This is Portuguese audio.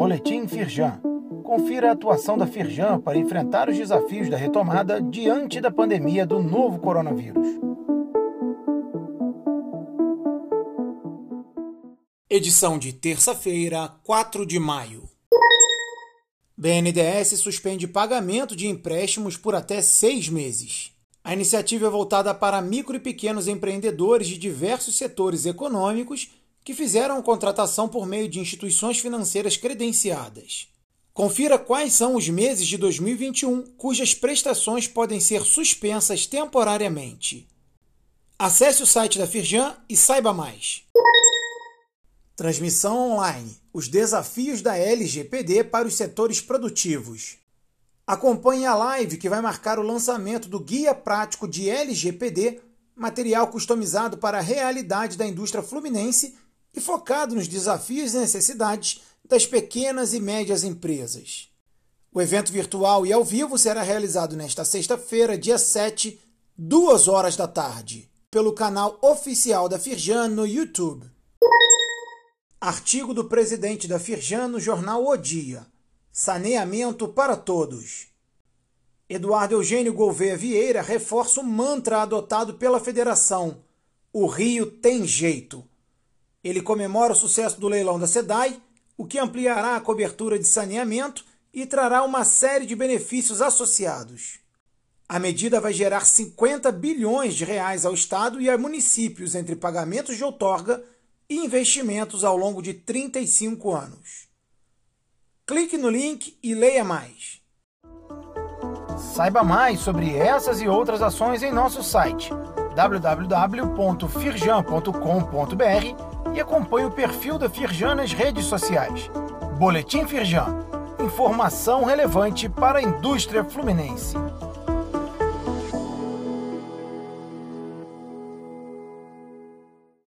Boletim Firjan. Confira a atuação da Firjan para enfrentar os desafios da retomada diante da pandemia do novo coronavírus. Edição de terça-feira, 4 de maio. BNDES suspende pagamento de empréstimos por até seis meses. A iniciativa é voltada para micro e pequenos empreendedores de diversos setores econômicos que fizeram contratação por meio de instituições financeiras credenciadas. Confira quais são os meses de 2021 cujas prestações podem ser suspensas temporariamente. Acesse o site da Firjan e saiba mais. Transmissão online: Os desafios da LGPD para os setores produtivos. Acompanhe a live que vai marcar o lançamento do Guia Prático de LGPD, material customizado para a realidade da indústria fluminense e focado nos desafios e necessidades das pequenas e médias empresas. O evento virtual e ao vivo será realizado nesta sexta-feira, dia 7, duas horas da tarde, pelo canal oficial da Firjan no YouTube. Artigo do presidente da Firjan no jornal O Dia. Saneamento para todos. Eduardo Eugênio Gouveia Vieira reforça o mantra adotado pela federação: O Rio tem jeito. Ele comemora o sucesso do leilão da SEDAI, o que ampliará a cobertura de saneamento e trará uma série de benefícios associados. A medida vai gerar 50 bilhões de reais ao Estado e a municípios entre pagamentos de outorga e investimentos ao longo de 35 anos. Clique no link e leia mais. Saiba mais sobre essas e outras ações em nosso site www.firjan.com.br e acompanhe o perfil da Firjan nas redes sociais. Boletim Firjan. Informação relevante para a indústria fluminense.